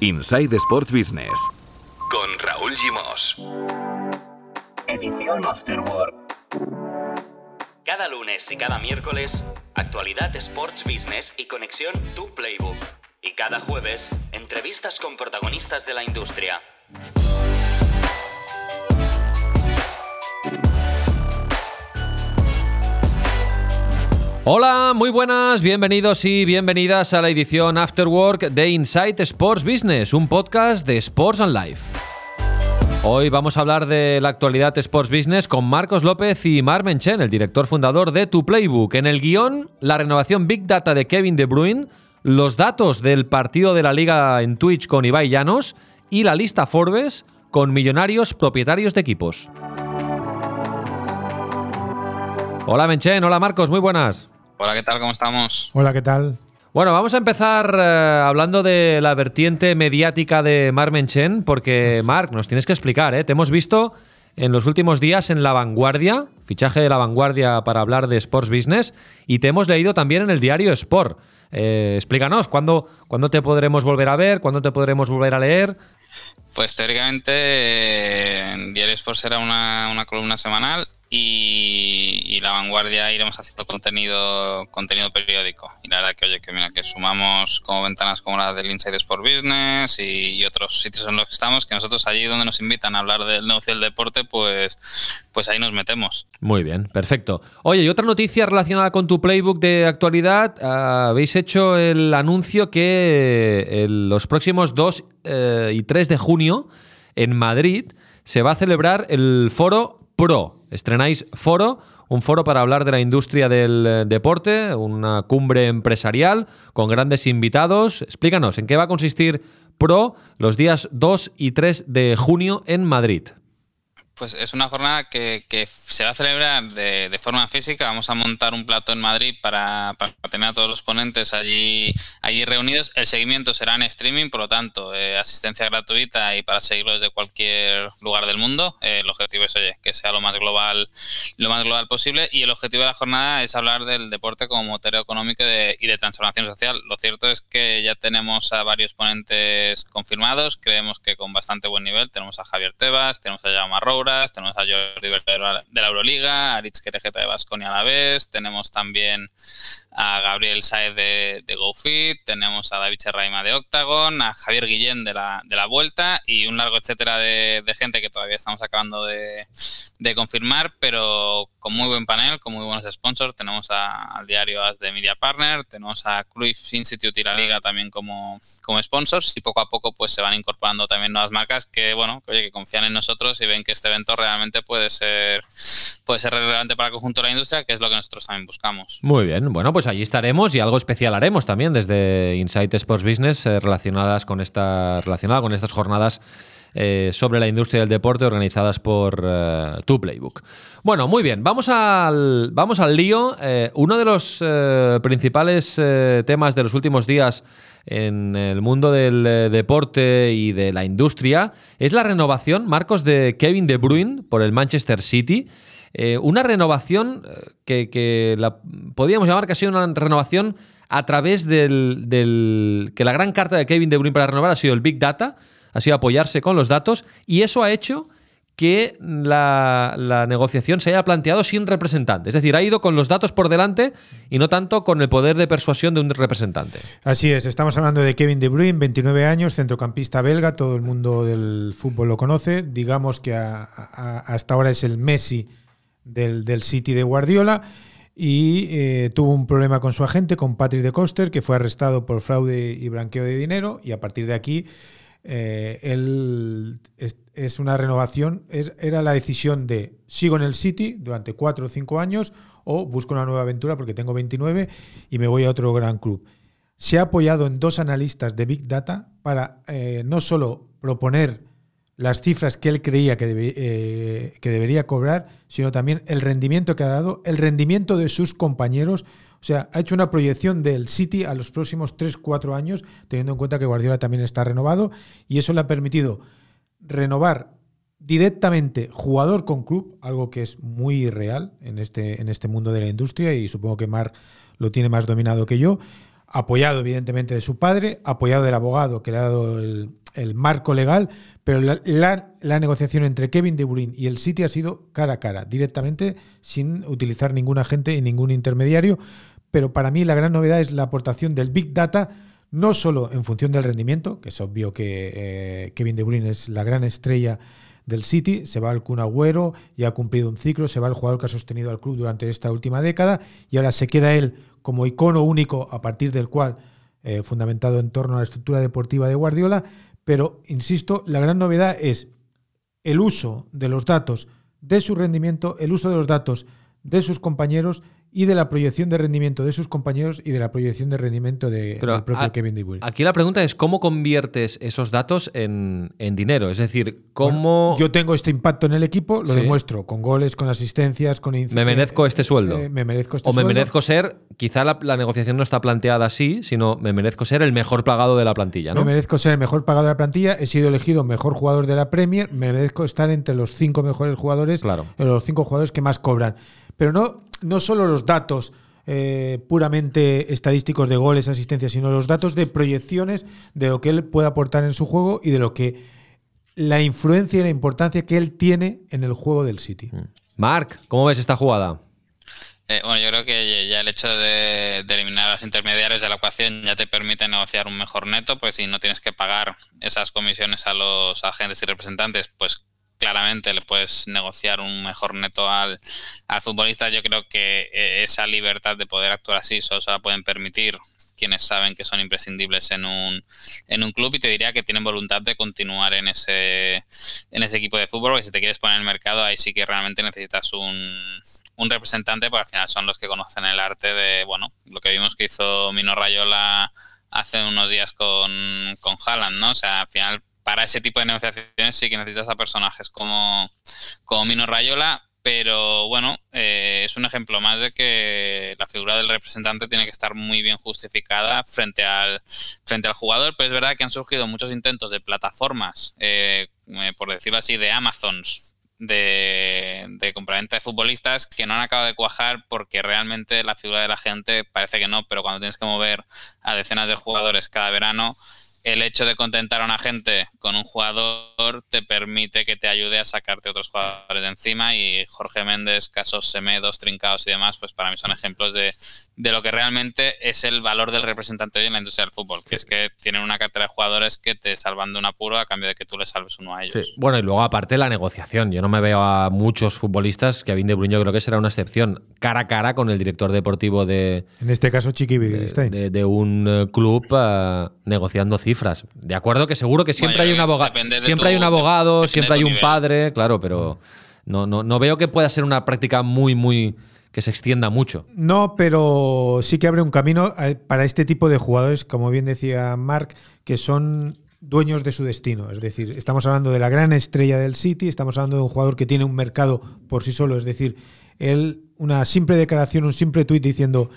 Inside Sports Business. Con Raúl Gimos. Edición Afterwork. Cada lunes y cada miércoles, actualidad Sports Business y conexión Tu Playbook. Y cada jueves, entrevistas con protagonistas de la industria. Hola, muy buenas, bienvenidos y bienvenidas a la edición Afterwork de Insight Sports Business, un podcast de Sports and Life. Hoy vamos a hablar de la actualidad Sports Business con Marcos López y Mar Menchen, el director fundador de Tu Playbook. En el guion, la renovación Big Data de Kevin De Bruyne, los datos del partido de la liga en Twitch con Ibai Llanos y la lista Forbes con millonarios propietarios de equipos. Hola Menchen, hola Marcos, muy buenas. Hola, ¿qué tal? ¿Cómo estamos? Hola, ¿qué tal? Bueno, vamos a empezar eh, hablando de la vertiente mediática de Mar Menchen, porque Marc, nos tienes que explicar, ¿eh? Te hemos visto en los últimos días en La Vanguardia, fichaje de La Vanguardia para hablar de Sports Business, y te hemos leído también en el diario Sport. Eh, explícanos, ¿cuándo, ¿cuándo te podremos volver a ver? ¿Cuándo te podremos volver a leer? Pues teóricamente en Diario Sport será una, una columna semanal y, la vanguardia iremos haciendo contenido contenido periódico. Y la verdad que oye que mira que sumamos como ventanas como la del Inside Sport Business y, otros sitios en los que estamos que nosotros allí donde nos invitan a hablar del negocio del deporte pues pues ahí nos metemos. Muy bien perfecto. Oye y otra noticia relacionada con tu playbook de actualidad. Ah, habéis hecho el anuncio que los próximos 2 eh, y 3 de junio en Madrid se va a celebrar el foro Pro Estrenáis Foro, un foro para hablar de la industria del eh, deporte, una cumbre empresarial con grandes invitados. Explícanos, ¿en qué va a consistir Pro los días 2 y 3 de junio en Madrid? Pues es una jornada que, se va a celebrar de, forma física. Vamos a montar un plato en Madrid para, tener a todos los ponentes allí, allí reunidos. El seguimiento será en streaming, por lo tanto, eh, asistencia gratuita y para seguirlo desde cualquier lugar del mundo. Eh, el objetivo es, oye, que sea lo más global, lo más global posible. Y el objetivo de la jornada es hablar del deporte como motor económico y de, transformación social. Lo cierto es que ya tenemos a varios ponentes confirmados. Creemos que con bastante buen nivel. Tenemos a Javier Tebas, tenemos a Jaume Roura, tenemos a Jordi de la Euroliga, a Rich Querejeta de Basconia a la vez, tenemos también a Gabriel Saez de, GoFit, tenemos a David Cherraima de Octagon, a Javier Guillén de la, de la Vuelta y un largo etcétera de, gente que todavía estamos acabando de, confirmar, pero con muy buen panel, con muy buenos sponsors. Tenemos al diario As de Media Partner, tenemos a Cruyff Institute y la Liga también como, como sponsors y poco a poco pues se van incorporando también nuevas marcas que, bueno, que confían en nosotros y ven que este evento realmente puede ser, puede ser relevante para el conjunto de la industria, que es lo que nosotros también buscamos. Muy bien, bueno, pues allí estaremos y algo especial haremos también desde Insight Sports Business eh, relacionadas con esta, relacionada con estas jornadas eh, sobre la industria del deporte organizadas por eh, Tu Playbook. Bueno, muy bien, vamos al, vamos al lío. uno de los principales temas de los últimos días en el mundo del deporte y de la industria es la renovación, Marcos, de Kevin De Bruyne por el Manchester City. Eh, una renovación eh, que, la, podríamos llamar que ha sido una renovación a través del, que la gran carta de Kevin De Bruyne para renovar ha sido el Big Data, ha sido apoyarse con los datos y eso ha hecho que la, negociación se haya planteado sin representante. Es decir, ha ido con los datos por delante y no tanto con el poder de persuasión de un representante. Así es, estamos hablando de Kevin De Bruyne, 29 años, centrocampista belga, todo el mundo del fútbol lo conoce. Digamos que hasta ahora es el Messi del, City de Guardiola y eh, tuvo un problema con su agente, con Patrick de Coster, que fue arrestado por fraude y blanqueo de dinero y a partir de aquí eh, él es, una renovación, era la decisión de sigo en el City durante cuatro o cinco años o busco una nueva aventura porque tengo 29 y me voy a otro gran club. Se ha apoyado en dos analistas de Big Data para eh, no solo proponer las cifras que él creía que, eh, que, debería cobrar, sino también el rendimiento que ha dado, el rendimiento de sus compañeros. O sea, ha hecho una proyección del City a los próximos 3-4 años, teniendo en cuenta que Guardiola también está renovado, y eso le ha permitido renovar directamente jugador con club, algo que es muy real en este, en este mundo de la industria, y supongo que Mar lo tiene más dominado que yo, apoyado evidentemente de su padre, apoyado del abogado que le ha dado el, marco legal, pero la, negociación entre Kevin De Bruyne y el City ha sido cara a cara, directamente, sin utilizar ningún agente y ningún intermediario. Pero para mí la gran novedad es la aportación del Big Data, no solo en función del rendimiento, que es obvio que eh, Kevin De Bruyne es la gran estrella del City, se va al Kun Agüero y ha cumplido un ciclo, se va el jugador que ha sostenido al club durante esta última década y ahora se queda él como icono único a partir del cual, eh, fundamentado en torno a la estructura deportiva de Guardiola, pero, insisto, la gran novedad es el uso de los datos de su rendimiento, el uso de los datos de sus compañeros y de la proyección de rendimiento de sus compañeros y de la proyección de rendimiento de, del propio a- Kevin De Bruyne. Aquí la pregunta es cómo conviertes esos datos en, en dinero. Es decir, cómo Yo tengo este impacto en el equipo, lo Sí. demuestro con goles, con asistencias, con me merezco este sueldo. eh, me merezco este o me sueldo. merezco ser, quizá la, la negociación no está planteada así, sino me merezco ser el mejor pagado de la plantilla, ¿no? Me merezco ser el mejor pagado de la plantilla, he sido elegido mejor jugador de la Premier, me merezco estar entre los cinco mejores jugadores, Claro. los cinco jugadores que más cobran. Pero no, no solo los datos eh, puramente estadísticos de goles, asistencias, sino los datos de proyecciones de lo que él puede aportar en su juego y de lo que la influencia y la importancia que él tiene en el juego del City. Marc, ¿cómo ves esta jugada? Eh, bueno, yo creo que ya el hecho de, de eliminar a los intermediarios de la ecuación ya te permite negociar un mejor neto, pues si no tienes que pagar esas comisiones a los agentes y representantes, pues claramente le puedes negociar un mejor neto al, al futbolista. Yo creo que eh, esa libertad de poder actuar así solo se la pueden permitir quienes saben que son imprescindibles en un, en un club y te diría que tienen voluntad de continuar en ese, en ese equipo de fútbol, porque si te quieres poner en el mercado, ahí sí que realmente necesitas un, un representante, porque al final son los que conocen el arte de, bueno, lo que vimos que hizo Mino Rayola hace unos días con, con Haaland, ¿no? O sea, al final, para ese tipo de negociaciones sí que necesitas a personajes como, como Mino Rayola, pero bueno, eh, es un ejemplo más de que la figura del representante tiene que estar muy bien justificada frente al, frente al jugador, pero es verdad que han surgido muchos intentos de plataformas, eh, eh, por decirlo así, de Amazons, de, de compraventa de futbolistas que no han acabado de cuajar porque realmente la figura de la gente parece que no, pero cuando tienes que mover a decenas de jugadores cada verano, el hecho de contentar a una gente con un jugador te permite que te ayude a sacarte otros jugadores de encima y Jorge Méndez, casos Semedos, Trincados y demás, pues para mí son ejemplos de, de lo que realmente es el valor del representante hoy en la industria del fútbol, que es que tienen una cartera de jugadores que te salvan de un apuro a cambio de que tú le salves uno a ellos. Sí. Bueno, y luego aparte la negociación. Yo no me veo a muchos futbolistas, Kevin De Bruyne yo creo que será una excepción, cara a cara con el director deportivo de, En este caso, Chiqui de, de- de un eh, club eh, negociando cifras. De acuerdo que seguro que siempre Bueno, hay un abogado, siempre hay un abogado, siempre hay un nivel. padre, claro, pero no, no, no veo que pueda ser una práctica muy, muy que se extienda mucho. No, pero sí que abre un camino eh, para este tipo de jugadores, como bien decía Mark, que son dueños de su destino. Es decir, estamos hablando de la gran estrella del City, estamos hablando de un jugador que tiene un mercado por sí solo. Es decir, él, una simple declaración, un simple tuit diciendo.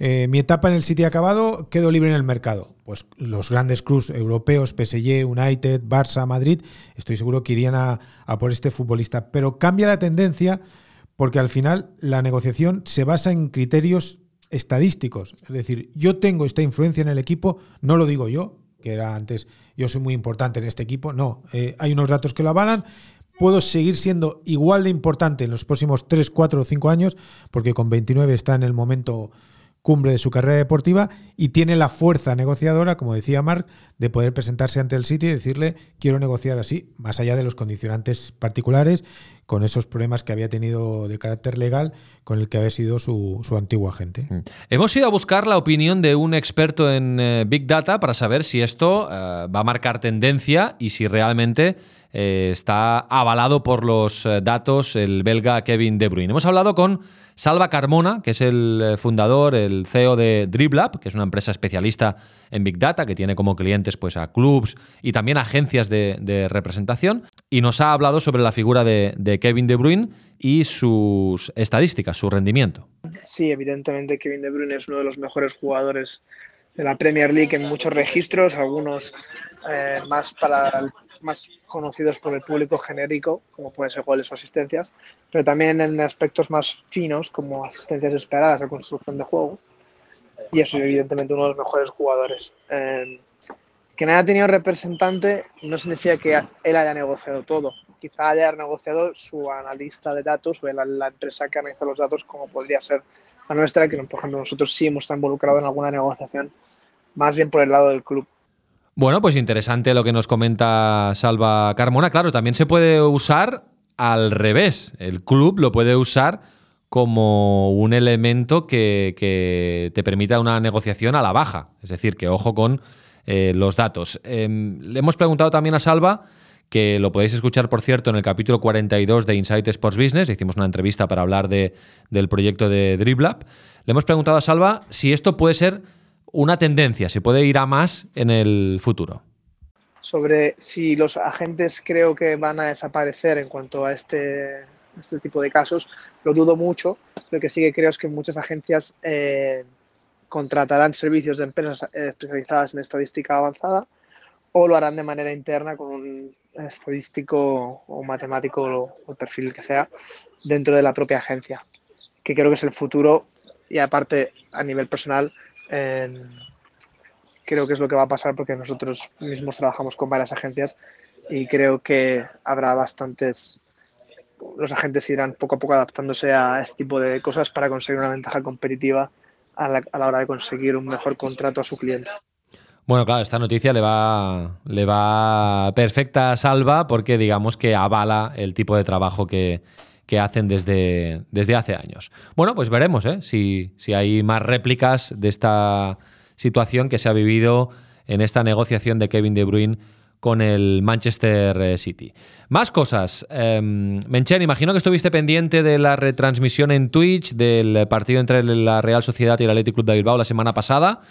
Eh, mi etapa en el City acabado, quedo libre en el mercado. Pues los grandes clubs europeos, PSG, United, Barça, Madrid, estoy seguro que irían a, a por este futbolista. Pero cambia la tendencia porque al final la negociación se basa en criterios estadísticos. Es decir, yo tengo esta influencia en el equipo, no lo digo yo, que era antes, yo soy muy importante en este equipo, no, eh, hay unos datos que lo avalan, puedo seguir siendo igual de importante en los próximos 3, 4 o 5 años, porque con 29 está en el momento cumbre de su carrera deportiva y tiene la fuerza negociadora, como decía Marc, de poder presentarse ante el City y decirle quiero negociar así, más allá de los condicionantes particulares, con esos problemas que había tenido de carácter legal con el que había sido su, su antiguo agente. Hemos ido a buscar la opinión de un experto en eh, Big Data para saber si esto eh, va a marcar tendencia y si realmente eh, está avalado por los datos el belga Kevin De Bruyne. Hemos hablado con Salva Carmona, que es el eh, fundador, el CEO de DribLab, que es una empresa especialista en Big Data, que tiene como clientes pues, a clubs y también agencias de, representación, y nos ha hablado sobre la figura de, Kevin De Bruyne y sus estadísticas, su rendimiento. Sí, evidentemente Kevin De Bruyne es uno de los mejores jugadores de la Premier League en muchos registros, algunos eh, más para más conocidos por el público genérico, como pueden ser goles o asistencias, pero también en aspectos más finos como asistencias esperadas o construcción de juego. y es evidentemente uno de los mejores jugadores. Eh, que no haya tenido representante no significa que él haya negociado todo. Quizá haya negociado su analista de datos o la, la empresa que analiza los datos, como podría ser la nuestra, que por ejemplo nosotros sí hemos estado involucrados en alguna negociación, más bien por el lado del club. Bueno, pues interesante lo que nos comenta Salva Carmona. Claro, también se puede usar al revés. El club lo puede usar como un elemento que, te permita una negociación a la baja. Es decir, que ojo con eh, los datos. Em, le hemos preguntado también a Salva, que lo podéis escuchar, por cierto, en el capítulo 42 de Insight Sports Business. Hicimos una entrevista para hablar de, del proyecto de DribLab. Le hemos preguntado a Salva si esto puede ser una tendencia, si puede ir a más en el futuro. Sobre si los agentes creo que van a desaparecer en cuanto a este, este tipo de casos, lo dudo mucho. Lo que sí que creo es que muchas agencias eh, contratarán servicios de empresas especializadas en estadística avanzada o lo harán de manera interna con un estadístico o matemático o perfil que sea dentro de la propia agencia, que creo que es el futuro y aparte a nivel personal creo que es lo que va a pasar porque nosotros mismos trabajamos con varias agencias y creo que habrá bastantes los agentes irán poco a poco adaptándose a este tipo de cosas para conseguir una ventaja competitiva a la, a la hora de conseguir un mejor contrato a su cliente. Bueno, claro, esta noticia le va, le va perfecta a Salva porque digamos que avala el tipo de trabajo que, que hacen desde, desde hace años. Bueno, pues veremos ¿eh? si, si hay más réplicas de esta situación que se ha vivido en esta negociación de Kevin De Bruyne con el Manchester eh, City. Más cosas. Eh, Menchen, imagino que estuviste pendiente de la retransmisión en Twitch del partido entre la Real Sociedad y el Athletic Club de Bilbao la semana pasada.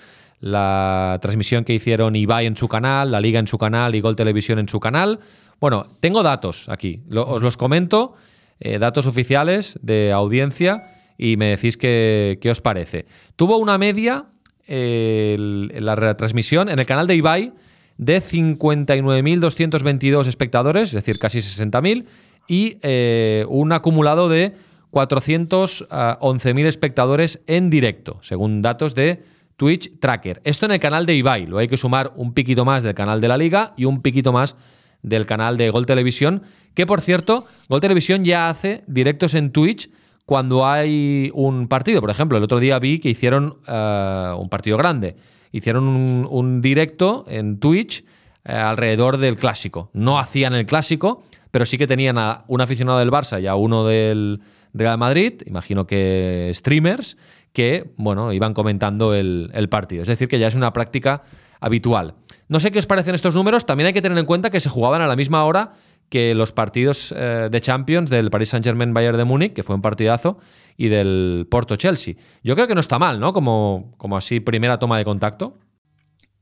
La transmisión que hicieron Ibai en su canal, la Liga en su canal y Gol Televisión en su canal. Bueno, tengo datos aquí. os los comento eh, datos oficiales de audiencia y me decís qué, os parece. Tuvo una media la retransmisión en el canal de Ibai de 59.222 espectadores, es decir, casi 60.000, y eh, un acumulado de 411.000 espectadores en directo, según datos de Twitch Tracker. Esto en el canal de Ibai, lo hay que sumar un piquito más del canal de la liga y un piquito más del canal de Gol Televisión, que por cierto, Gol Televisión ya hace directos en Twitch cuando hay un partido. Por ejemplo, el otro día vi que hicieron eh, un partido grande. Hicieron un, directo en Twitch eh, alrededor del clásico. No hacían el clásico, pero sí que tenían a un aficionado del Barça y a uno del Real Madrid, imagino que streamers, que bueno, iban comentando el partido. Es decir, que ya es una práctica habitual. No sé qué os parecen estos números, también hay que tener en cuenta que se jugaban a la misma hora que los partidos eh, de Champions del Paris Saint-Germain Bayern de Múnich, que fue un partidazo, y del Porto Chelsea. Yo creo que no está mal, ¿no? Como, como así primera toma de contacto.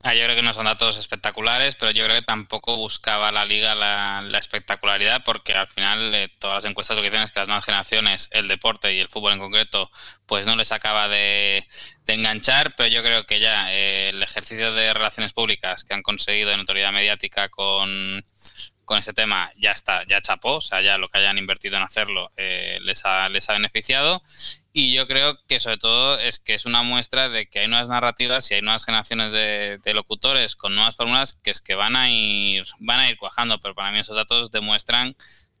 Ah, yo creo que no son datos espectaculares, pero yo creo que tampoco buscaba la liga la, espectacularidad, porque al final eh, todas las encuestas lo que dicen es que las nuevas generaciones, el deporte y el fútbol en concreto, pues no les acaba de, enganchar, pero yo creo que ya eh, el ejercicio de relaciones públicas que han conseguido de notoriedad mediática con, con ese tema ya está, ya chapó, o sea, ya lo que hayan invertido en hacerlo eh, les, ha, les ha beneficiado. Y yo creo que sobre todo es que es una muestra de que hay nuevas narrativas y hay nuevas generaciones de, locutores con nuevas fórmulas que es que van a ir, van a ir cuajando, pero para mí esos datos demuestran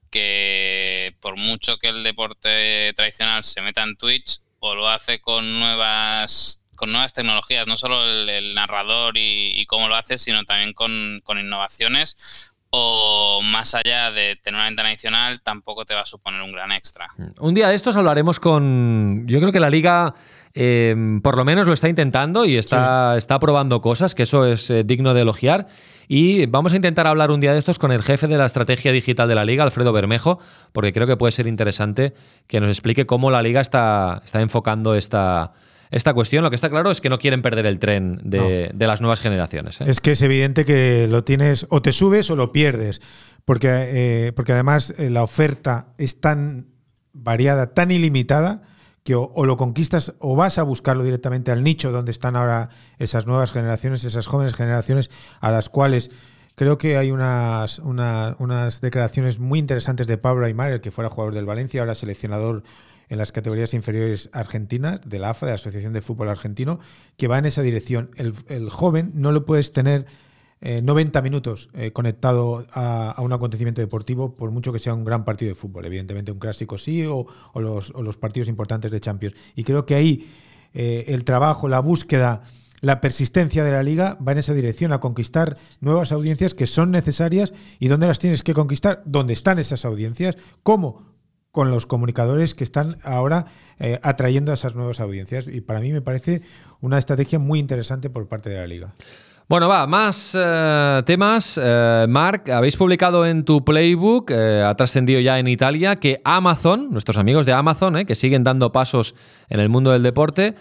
que por mucho que el deporte tradicional se meta en Twitch, o lo hace con nuevas con nuevas tecnologías, no solo el, narrador y, cómo lo hace, sino también con, con innovaciones o más allá de tener una ventana adicional, tampoco te va a suponer un gran extra. Un día de estos hablaremos con. Yo creo que la liga. Em, por lo menos lo está intentando y está, está probando cosas, que eso es eh, digno de elogiar. Y vamos a intentar hablar un día de estos con el jefe de la estrategia digital de la liga, Alfredo Bermejo, porque creo que puede ser interesante que nos explique cómo la liga está, está enfocando esta, esta cuestión. Lo que está claro es que no quieren perder el tren de, las nuevas generaciones. ¿eh? Es que es evidente que lo tienes o te subes o lo pierdes, porque, eh, porque además eh, la oferta es tan variada, tan ilimitada, que o, lo conquistas o vas a buscarlo directamente al nicho donde están ahora esas nuevas generaciones, esas jóvenes generaciones a las cuales... Creo que hay unas, unas declaraciones muy interesantes de Pablo Aymar, el que fuera jugador del Valencia, ahora seleccionador en las categorías inferiores argentinas, de la AFA, de la Asociación de Fútbol Argentino, que va en esa dirección. El, joven no lo puedes tener 90 eh, minutos eh, conectado a, un acontecimiento deportivo, por mucho que sea un gran partido de fútbol. Evidentemente, un clásico sí, o, los, partidos importantes de Champions. Y creo que ahí eh, el trabajo, la búsqueda, la persistencia de la liga va en esa dirección, a conquistar nuevas audiencias que son necesarias. ¿Y dónde las tienes que conquistar? ¿Dónde están esas audiencias? ¿Cómo? Con los comunicadores que están ahora atrayendo a esas nuevas audiencias. Y para mí me parece una estrategia muy interesante por parte de la liga. Bueno, va, más eh, temas. Eh, Mark, habéis publicado en tu playbook, eh, ha trascendido ya en Italia, que Amazon, nuestros amigos de Amazon, que siguen dando pasos en el mundo del deporte,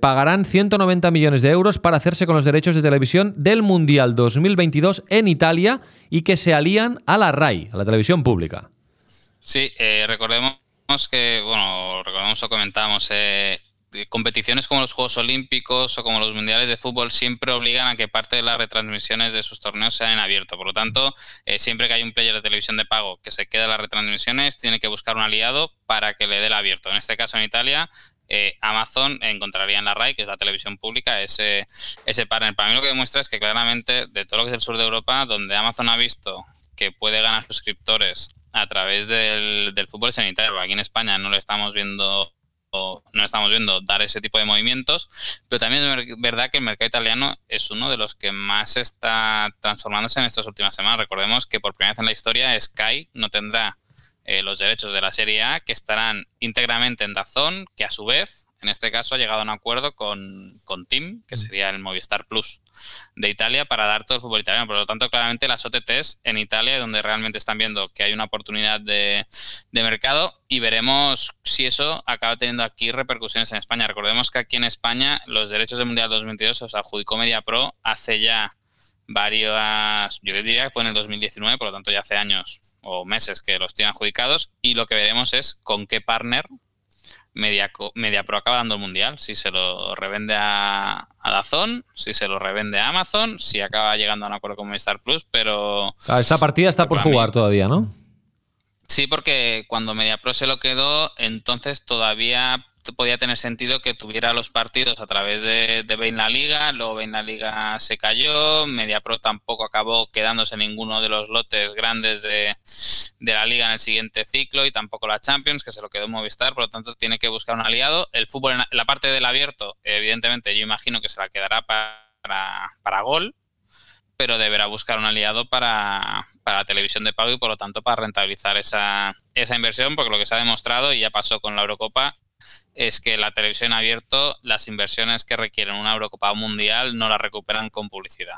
pagarán 190 millones de euros para hacerse con los derechos de televisión del Mundial 2022 en Italia y que se alían a la RAI, a la televisión pública. Sí, recordemos que, bueno, recordemos o comentamos, competiciones como los Juegos Olímpicos o como los Mundiales de Fútbol siempre obligan a que parte de las retransmisiones de sus torneos sean en abierto. Por lo tanto, eh, siempre que hay un player de televisión de pago que se queda en las retransmisiones, tiene que buscar un aliado para que le dé el abierto. En este caso, en Italia, eh, Amazon encontraría en la RAI, que es la televisión pública, ese, ese partner. Para mí lo que demuestra es que claramente de todo lo que es el sur de Europa, donde Amazon ha visto que puede ganar suscriptores a través del, del fútbol sanitario, aquí en España no lo estamos viendo no estamos viendo dar ese tipo de movimientos, pero también es verdad que el mercado italiano es uno de los que más está transformándose en estas últimas semanas. Recordemos que por primera vez en la historia Sky no tendrá eh, los derechos de la Serie A que estarán íntegramente en Dazón, que a su vez en este caso ha llegado a un acuerdo con, con Team, que mm. sería el Movistar Plus de Italia, para dar todo el fútbol italiano. Por lo tanto, claramente las OTTs en Italia, donde realmente están viendo que hay una oportunidad de, mercado, y veremos si eso acaba teniendo aquí repercusiones en España. Recordemos que aquí en España los derechos del Mundial 2022 se adjudicó Media Pro hace ya varias, yo diría que fue en el 2019, por lo tanto ya hace años o meses que los tienen adjudicados, y lo que veremos es con qué partner Media, Pro acaba dando el mundial. Si se lo revende a, a Dazón, si se lo revende a Amazon, si acaba llegando a un acuerdo con Movistar Plus, pero. Ah, esta partida está por jugar todavía, ¿no? Sí, porque cuando MediaPro se lo quedó, entonces todavía podía tener sentido que tuviera los partidos a través de, de la Liga, luego Bain la Liga se cayó, MediaPro tampoco acabó quedándose ninguno de los lotes grandes de, la Liga en el siguiente ciclo y tampoco la Champions, que se lo quedó Movistar, por lo tanto tiene que buscar un aliado. El fútbol, en la parte del abierto, evidentemente yo imagino que se la quedará para, para gol, pero deberá buscar un aliado para, para, la televisión de pago y por lo tanto para rentabilizar esa, esa inversión, porque lo que se ha demostrado, y ya pasó con la Eurocopa, es que la televisión abierto, las inversiones que requieren una Eurocopa Mundial no las recuperan con publicidad.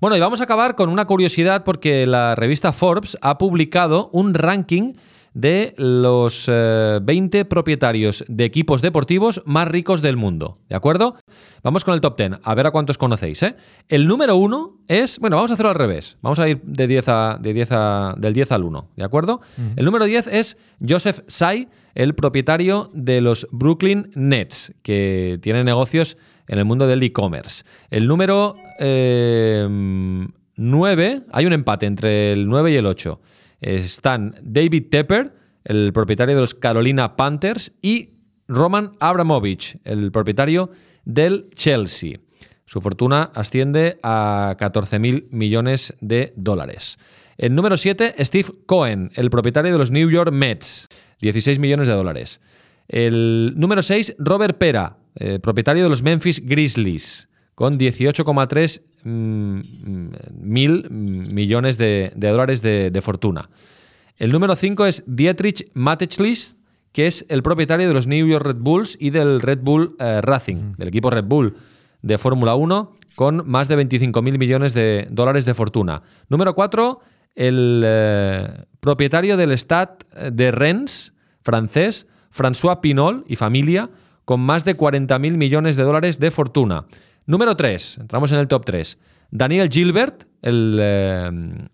Bueno, y vamos a acabar con una curiosidad porque la revista Forbes ha publicado un ranking de los 20 eh, propietarios de equipos deportivos más ricos del mundo. ¿De acuerdo? Vamos con el top 10, a ver a cuántos conocéis. ¿eh? El número 1 es, bueno, vamos a hacerlo al revés. Vamos a ir de 10 a, de 10 a, del 10 al 1, ¿de acuerdo? El número 10 es Joseph Tsai, el propietario de los Brooklyn Nets, que tiene negocios en el mundo del e-commerce. El número 9, eh, hay un empate entre el 9 y el 8 están David Tepper, el propietario de los Carolina Panthers, y Roman Abramovich, el propietario del Chelsea. Su fortuna asciende a 14.000 millones de dólares. El número 7, Steve Cohen, el propietario de los New York Mets, 16 millones de dólares. El número 6, Robert Pera, eh, propietario de los Memphis Grizzlies, con 18,3 Mm, mil millones de, dólares de, fortuna. El número 5 es Dietrich Mateschlis, que es el propietario de los New York Red Bulls y del Red Bull eh, Racing, del equipo Red Bull de Fórmula 1, con más de 25 mil millones de dólares de fortuna. Número 4, el eh, propietario del Stade de Rennes, francés, François Pinol y familia, con más de 40 mil millones de dólares de fortuna. Número 3, entramos en el top 3. Daniel Gilbert, el eh,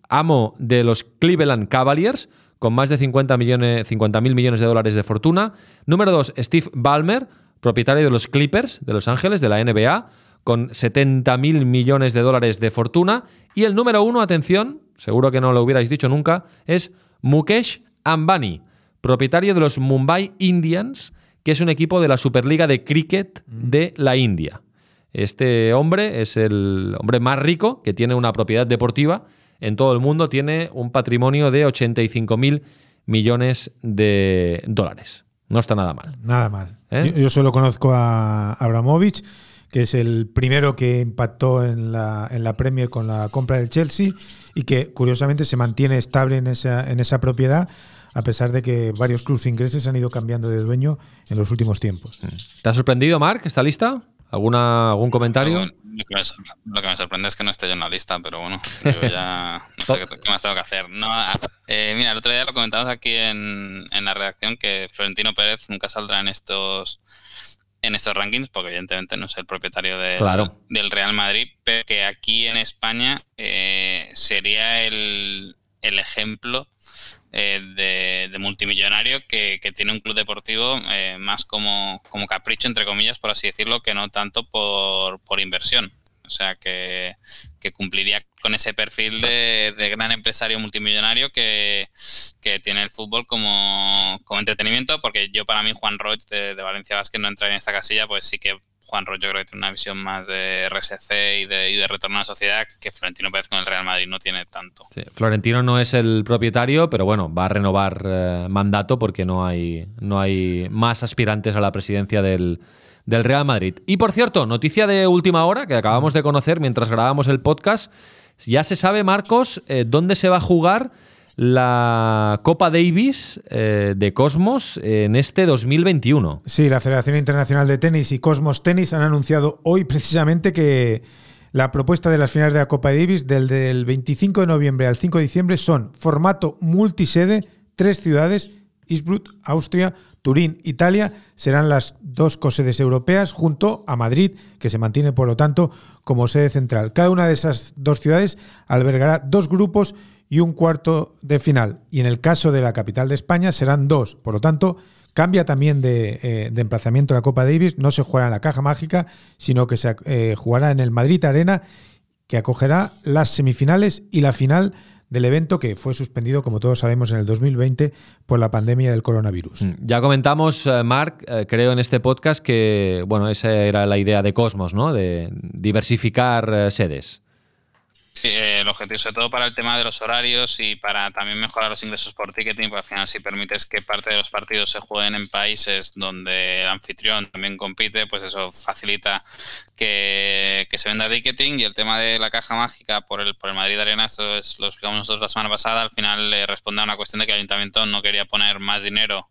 amo de los Cleveland Cavaliers, con más de 50 millones, 50.000 millones de dólares de fortuna. Número 2, Steve Ballmer, propietario de los Clippers de Los Ángeles, de la NBA, con 70.000 millones de dólares de fortuna. Y el número 1, atención, seguro que no lo hubierais dicho nunca, es Mukesh Ambani, propietario de los Mumbai Indians, que es un equipo de la Superliga de Cricket de la India. Este hombre es el hombre más rico que tiene una propiedad deportiva en todo el mundo, tiene un patrimonio de 85 mil millones de dólares. No está nada mal. Nada mal. ¿Eh? Yo, yo solo conozco a Abramovich, que es el primero que impactó en la, en la Premier con la compra del Chelsea y que curiosamente se mantiene estable en esa, en esa propiedad a pesar de que varios clubes ingleses han ido cambiando de dueño en los últimos tiempos. ¿Te ha sorprendido, Mark? ¿Está lista? ¿Alguna, ¿Algún comentario? Lo, lo que me, sor- lo que me sorprende es que no esté yo en la lista, pero bueno, yo ya no sé qué, qué más tengo que hacer. No, ah, eh, mira, el otro día lo comentamos aquí en, en la redacción que Florentino Pérez nunca saldrá en estos en estos rankings, porque evidentemente no es el propietario del, Claro. del Real Madrid, pero que aquí en España eh, sería el, el ejemplo eh, de, multimillonario que, que tiene un club deportivo eh, más como, como capricho, entre comillas, por así decirlo, que no tanto por, por inversión. O sea, que, cumpliría con ese perfil de, gran empresario multimillonario que, tiene el fútbol como, entretenimiento, porque yo para mí Juan Roch de, Valencia Vázquez no entra en esta casilla, pues sí que Juan Roch yo creo que tiene una visión más de RSC y de, y retorno a la sociedad que Florentino Pérez con el Real Madrid no tiene tanto. Florentino no es el propietario, pero bueno, va a renovar eh, mandato porque no hay, no hay más aspirantes a la presidencia del, del Real Madrid. Y por cierto, noticia de última hora que acabamos de conocer mientras grabábamos el podcast. Ya se sabe, Marcos, eh, dónde se va a jugar la Copa Davis eh, de Cosmos en este 2021. Sí, la Federación Internacional de Tenis y Cosmos Tenis han anunciado hoy precisamente que la propuesta de las finales de la Copa Davis del, del 25 de noviembre al 5 de diciembre son formato multisede, tres ciudades, Innsbruck, Austria, Turín, Italia, serán las dos cosedes europeas junto a Madrid, que se mantiene por lo tanto como sede central. Cada una de esas dos ciudades albergará dos grupos y un cuarto de final. Y en el caso de la capital de España serán dos. Por lo tanto, cambia también de, eh, de emplazamiento la Copa Davis. No se jugará en la caja mágica, sino que se eh, jugará en el Madrid Arena, que acogerá las semifinales y la final del evento que fue suspendido, como todos sabemos, en el 2020 por la pandemia del coronavirus. Mm, Ya comentamos, eh, Marc, eh, creo en este podcast que, bueno, esa era la idea de Cosmos, ¿no? De diversificar eh, sedes. Sí, eh, el objetivo sobre todo para el tema de los horarios y para también mejorar los ingresos por ticketing, porque al final si permites que parte de los partidos se jueguen en países donde el anfitrión también compite, pues eso facilita que, que se venda ticketing. Y el tema de la caja mágica por el, por el Madrid Arena, eso es, lo explicamos nosotros la semana pasada, al final le responde a una cuestión de que el ayuntamiento no quería poner más dinero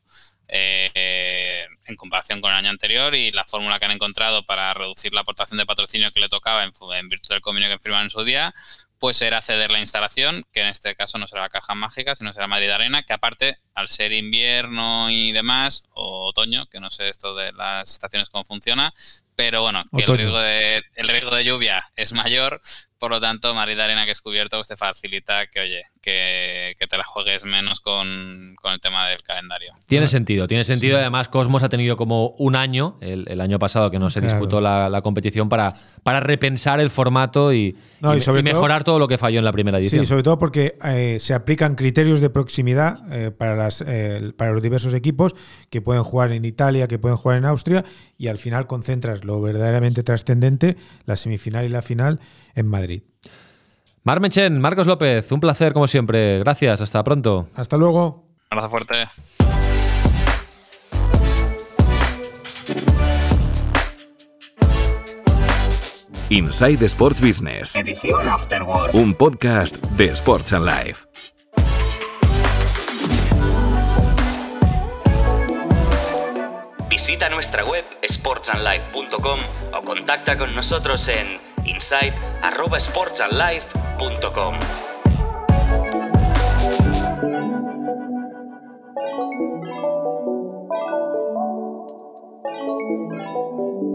eh, en comparación con el año anterior y la fórmula que han encontrado para reducir la aportación de patrocinio que le tocaba en, en virtud del convenio que firmaron en su día, pues era ceder la instalación, que en este caso no será la caja mágica, sino será Madrid Arena, que aparte, al ser invierno y demás, o otoño, que no sé esto de las estaciones cómo funciona, pero bueno, que el riesgo, de, el riesgo de lluvia es mayor, por lo tanto, Madrid Arena que es cubierto, pues te facilita que, oye, que, que te la juegues menos con, con el tema del calendario. Tiene sentido, tiene sentido. Además, Cosmos ha tenido como un año, el, el año pasado que no se Claro. disputó la, la competición, para, para repensar el formato y, No, y- y sobre y mejorar todo lo que falló en la primera edición. Sí, sobre todo porque eh, se aplican criterios de proximidad eh, para, las, eh, para los diversos equipos que pueden jugar en Italia, que pueden jugar en Austria, y al final concentras lo verdaderamente trascendente, la semifinal y la final, en Madrid. Mar Mechen, Marcos López, un placer como siempre. Gracias, hasta pronto. Hasta luego. Un abrazo fuerte. Inside Sports Business. Edición Afterword. Un podcast de Sports and Life. Visita nuestra web sportsandlife.com o contacta con nosotros en insight@sportsandlife.com.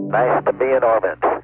Nice to be in orbit.